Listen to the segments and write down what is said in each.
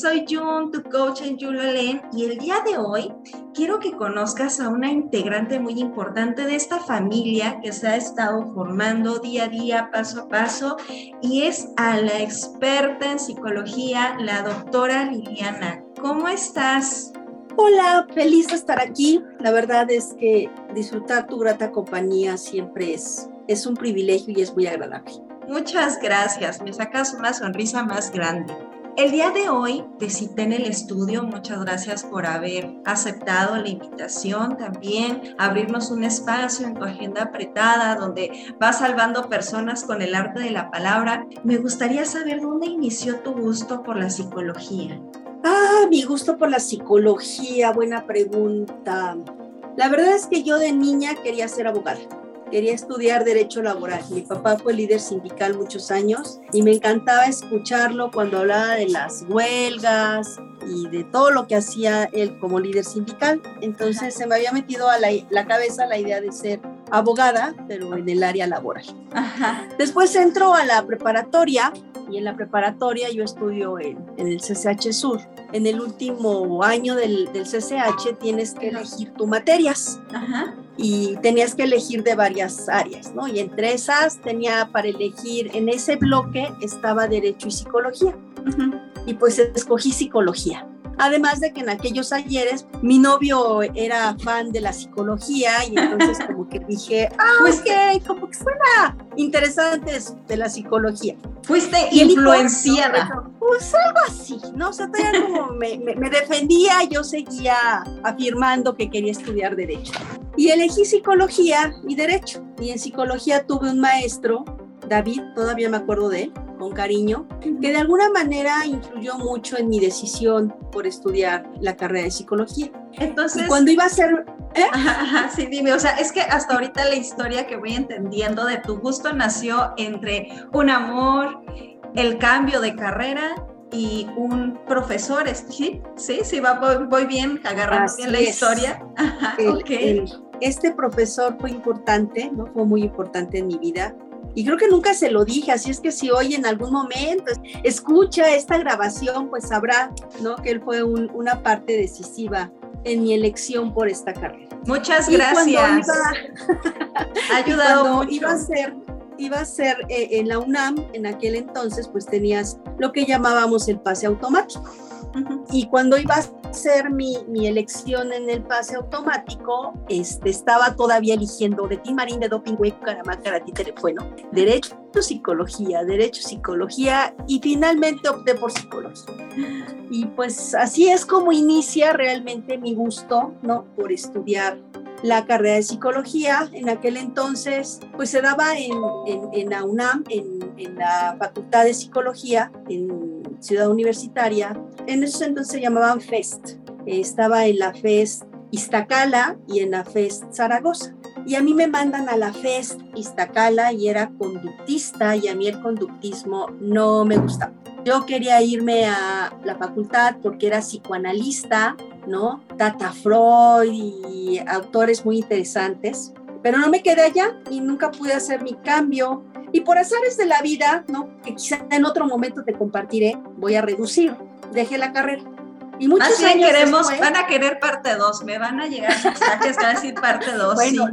soy Jun, tu coach en Julalen, y el día de hoy quiero que conozcas a una integrante muy importante de esta familia que se ha estado formando día a día, paso a paso, y es a la experta en psicología, la doctora Liliana. ¿Cómo estás? Hola, feliz de estar aquí. La verdad es que disfrutar tu grata compañía siempre es, es un privilegio y es muy agradable. Muchas gracias, me sacas una sonrisa más grande. El día de hoy te cité en el estudio, muchas gracias por haber aceptado la invitación también, abrirnos un espacio en tu agenda apretada donde vas salvando personas con el arte de la palabra. Me gustaría saber dónde inició tu gusto por la psicología. Ah, mi gusto por la psicología, buena pregunta. La verdad es que yo de niña quería ser abogada quería estudiar derecho laboral. Mi papá fue líder sindical muchos años y me encantaba escucharlo cuando hablaba de las huelgas y de todo lo que hacía él como líder sindical. Entonces se me había metido a la, cabeza la idea de ser abogada, pero en el área laboral. Después entró a la preparatoria y en la preparatoria yo estudio en, el CCH Sur. En el último año del, del CCH tienes que elegir tus materias. Ajá y tenías que elegir de varias áreas, ¿no? Y entre esas tenía para elegir, en ese bloque estaba Derecho y Psicología. Y pues escogí Psicología. Además de que en aquellos ayeres mi novio era fan de la psicología y entonces como que dije, ah, pues que como que suena interesante de la psicología. Fuiste influenciada. pues algo así, ¿no? O sea, todavía como me, me defendía, yo seguía afirmando que quería estudiar derecho. Y elegí psicología y derecho. Y en psicología tuve un maestro, David, todavía me acuerdo de él, con cariño, que de alguna manera influyó mucho en mi decisión por estudiar la carrera de psicología. Entonces, cuando iba a ser... ¿eh? sí, dime, o sea, es que hasta ahorita la historia que voy entendiendo de tu gusto nació entre un amor, el cambio de carrera y un profesor, ¿sí? Sí, sí, va, voy, bien, agarrando bien la historia. este profesor fue importante, ¿no? Fue muy importante en mi vida y creo que nunca se lo dije, así es que si hoy en algún momento escucha esta grabación, pues sabrá ¿no? que él fue una parte decisiva en mi elección por esta carrera. Muchas gracias. ha ayudado mucho. Iba a ser, iba a ser eh, en la UNAM, en aquel entonces, pues tenías lo que llamábamos el pase automático. Y cuando iba a hacer mi, mi, elección en el pase automático, este, estaba todavía eligiendo de ti, Marín, de Doping, Caramá, Karate, bueno, Derecho, Psicología, Derecho, Psicología, y finalmente opté por Psicología. Y pues así es como inicia realmente mi gusto, ¿no? Por estudiar la carrera de psicología. En aquel entonces, pues se daba en, en, en la UNAM, en, en, la Facultad de Psicología, en Ciudad Universitaria. En esos entonces se llamaban FEST. estaba en la FEST Iztacala y en la FEST Zaragoza. Y a mí me mandan a la FEST Iztacala y era conductista y a mí el conductismo no me gustaba. Yo quería irme a la facultad porque era psicoanalista, ¿no? Tata Freud y autores muy interesantes, pero no me quedé allá y nunca pude hacer mi cambio. Y por azares de la vida, ¿no? Que quizá en otro momento te compartiré, voy a reducir. Dejé la carrera. Y muchos queremos, van a querer parte 2, me van a llegar mensajes a decir parte 2. Bueno,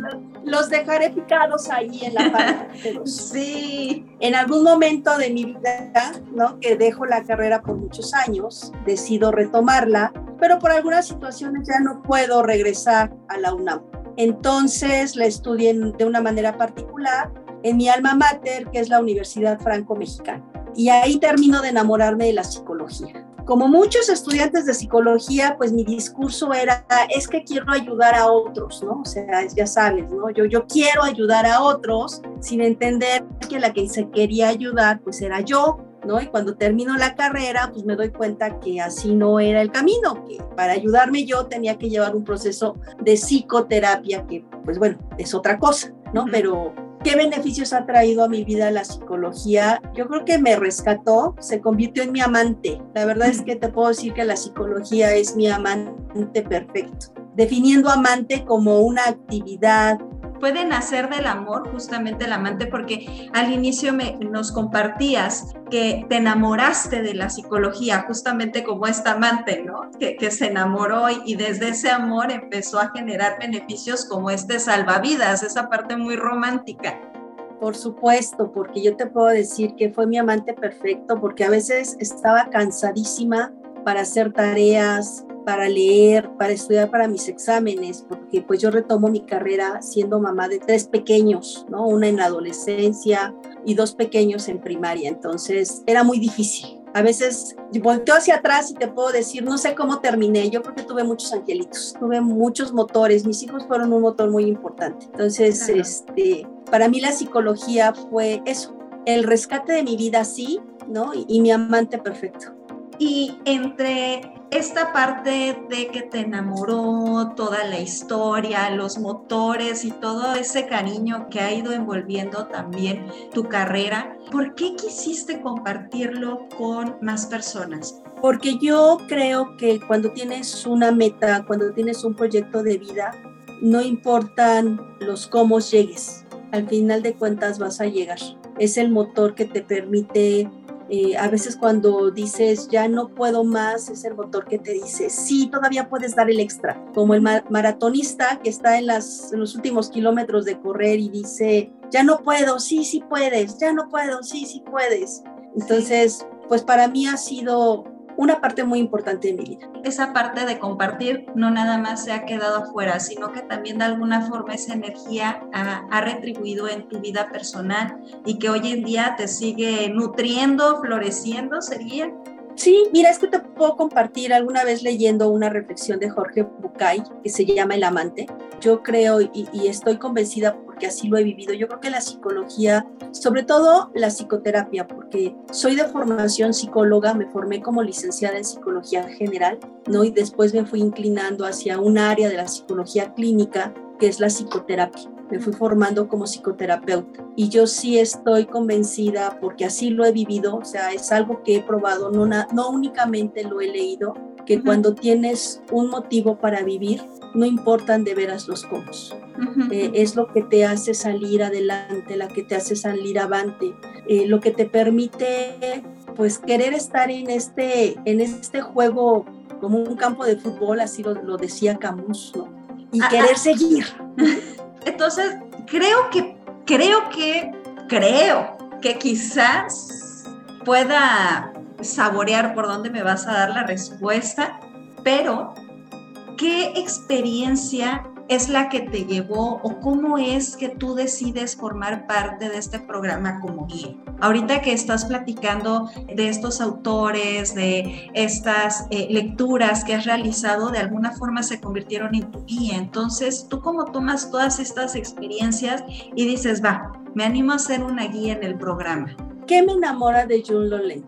los dejaré picados ahí en la parte 2. sí. En algún momento de mi vida, ¿no? Que dejo la carrera por muchos años, decido retomarla, pero por algunas situaciones ya no puedo regresar a la UNAM. Entonces la estudié de una manera particular en mi alma mater, que es la Universidad Franco-Mexicana. Y ahí termino de enamorarme de la psicología como muchos estudiantes de psicología, pues mi discurso era, es que quiero ayudar a otros, ¿no? O sea, ya sabes, ¿no? Yo, yo quiero ayudar a otros sin entender que la que se quería ayudar, pues era yo, ¿no? Y cuando termino la carrera, pues me doy cuenta que así no era el camino, que para ayudarme yo tenía que llevar un proceso de psicoterapia, que pues bueno, es otra cosa, ¿no? Pero ¿Qué beneficios ha traído a mi vida la psicología? Yo creo que me rescató, se convirtió en mi amante. La verdad es que te puedo decir que la psicología es mi amante perfecto. Definiendo amante como una actividad puede nacer del amor justamente el amante porque al inicio me, nos compartías que te enamoraste de la psicología justamente como esta amante, ¿no? Que, se enamoró y desde ese amor empezó a generar beneficios como este salvavidas, esa parte muy romántica. Por supuesto, porque yo te puedo decir que fue mi amante perfecto, porque a veces estaba cansadísima para hacer tareas, para leer, para estudiar para mis exámenes, porque pues yo retomo mi carrera siendo mamá de tres pequeños, ¿no? Una en la adolescencia y dos pequeños en primaria, entonces era muy difícil. A veces volteo hacia atrás y te puedo decir, no sé cómo terminé, yo creo que tuve muchos angelitos, tuve muchos motores, mis hijos fueron un motor muy importante. Entonces, este, para mí la psicología fue eso, el rescate de mi vida, sí, ¿no? Y, y mi amante perfecto. Y entre esta parte de que te enamoró, toda la historia, los motores y todo ese cariño que ha ido envolviendo también tu carrera, ¿por qué quisiste compartirlo con más personas? Porque yo creo que cuando tienes una meta, cuando tienes un proyecto de vida, no importan los cómo llegues, al final de cuentas vas a llegar. Es el motor que te permite eh, a veces cuando dices ya no puedo más, es el motor que te dice sí, todavía puedes dar el extra. Como el maratonista que está en, las, en los últimos kilómetros de correr y dice ya no puedo, sí, sí puedes, ya no puedo, sí, sí puedes. Entonces, pues para mí ha sido una parte muy importante de mi vida. Esa parte de compartir no nada más se ha quedado afuera, sino que también de alguna forma esa energía ha, ha, retribuido en tu vida personal y que hoy en día te sigue nutriendo, floreciendo, sería. Sí, mira, es que te puedo compartir alguna vez leyendo una reflexión de Jorge Bucay que se llama El amante. Yo creo y, y, estoy convencida porque así lo he vivido. Yo creo que la psicología, sobre todo la psicoterapia, porque soy de formación psicóloga, me formé como licenciada en psicología general, ¿no? Y después me fui inclinando hacia un área de la psicología clínica que es la psicoterapia me fui formando como psicoterapeuta. Y yo sí estoy convencida, porque así lo he vivido, o sea, es algo que he probado, no, no únicamente lo he leído, que cuando tienes un motivo para vivir, no importan de veras los cómo. Eh, es lo que te hace salir adelante, la que te hace salir avante, eh, lo que te permite pues querer estar en este, en este juego como un campo de fútbol, así lo, lo decía Camus, ¿no? Y ah, querer ah. seguir. Entonces, creo que, creo que, creo que quizás pueda saborear por dónde me vas a dar la respuesta, pero ¿qué experiencia es la que te llevó o cómo es que tú decides formar parte de este programa como guía? Ahorita que estás platicando de estos autores, de estas eh, lecturas que has realizado, de alguna forma se convirtieron en tu guía. Entonces, ¿tú cómo tomas todas estas experiencias y dices, va, me animo a ser una guía en el programa? ¿Qué me enamora de Jun Lolen?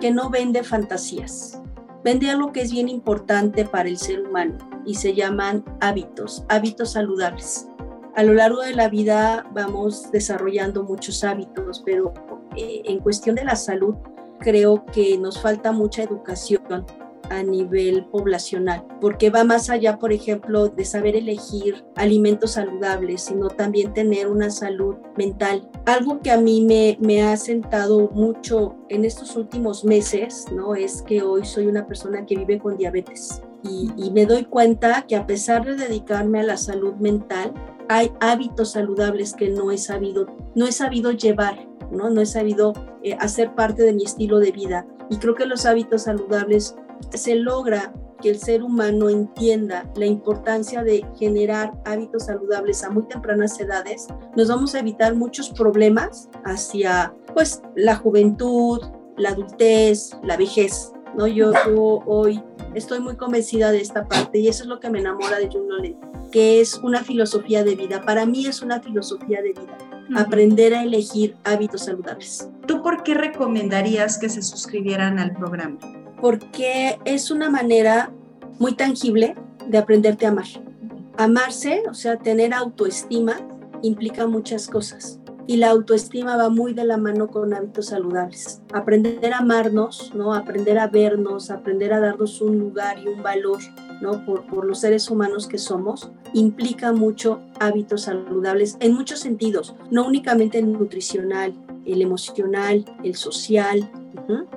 Que no vende fantasías. Vende algo que es bien importante para el ser humano y se llaman hábitos, hábitos saludables. A lo largo de la vida vamos desarrollando muchos hábitos, pero eh, en cuestión de la salud creo que nos falta mucha educación a nivel poblacional, porque va más allá, por ejemplo, de saber elegir alimentos saludables, sino también tener una salud mental. Algo que a mí me, me ha sentado mucho en estos últimos meses, ¿no? Es que hoy soy una persona que vive con diabetes y, me doy cuenta que a pesar de dedicarme a la salud mental, hay hábitos saludables que no he sabido, no he sabido llevar, ¿no? No he sabido eh, hacer parte de mi estilo de vida. Y creo que los hábitos saludables se logra que el ser humano entienda la importancia de generar hábitos saludables a muy tempranas edades, nos vamos a evitar muchos problemas hacia pues la juventud, la adultez, la vejez. ¿no? Yo, hoy estoy muy convencida de esta parte y eso es lo que me enamora de Jung que es una filosofía de vida. Para mí es una filosofía de vida aprender a elegir hábitos saludables. ¿Tú por qué recomendarías que se suscribieran al programa? Porque es una manera muy tangible de aprenderte a amar. Amarse, o sea, tener autoestima, implica muchas cosas. Y la autoestima va muy de la mano con hábitos saludables. Aprender a amarnos, ¿no? Aprender a vernos, aprender a darnos un lugar y un valor ¿no? Por, por, los seres humanos que somos, implica mucho hábitos saludables en muchos sentidos, no únicamente el nutricional, el emocional, el social,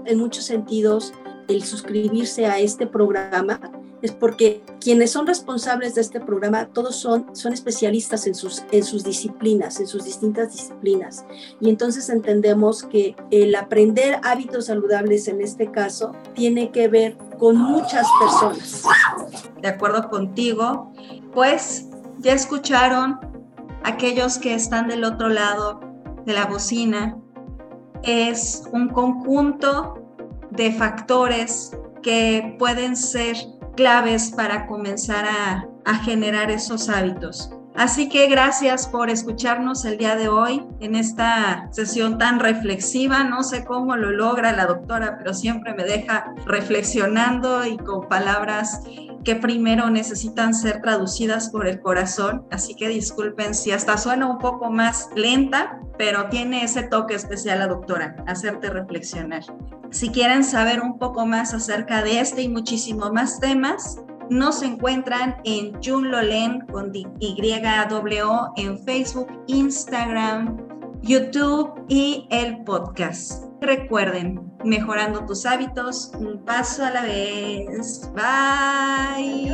en muchos sentidos el suscribirse a este programa es porque quienes son responsables de este programa, todos son, son especialistas en sus, en sus disciplinas, en sus distintas disciplinas. Y entonces entendemos que el aprender hábitos saludables en este caso tiene que ver con muchas personas. De acuerdo contigo, pues ya escucharon aquellos que están del otro lado de la bocina. Es un conjunto de factores que pueden ser claves para comenzar a, generar esos hábitos. Así que gracias por escucharnos el día de hoy en esta sesión tan reflexiva. No sé cómo lo logra la doctora, pero siempre me deja reflexionando y con palabras que primero necesitan ser traducidas por el corazón. Así que disculpen si hasta suena un poco más lenta, pero tiene ese toque especial la doctora, hacerte reflexionar. Si quieren saber un poco más acerca de este y muchísimo más temas, nos encuentran en Jun Lolen con YWO en Facebook, Instagram, YouTube y el podcast. Recuerden, mejorando tus hábitos, un paso a la vez. Bye.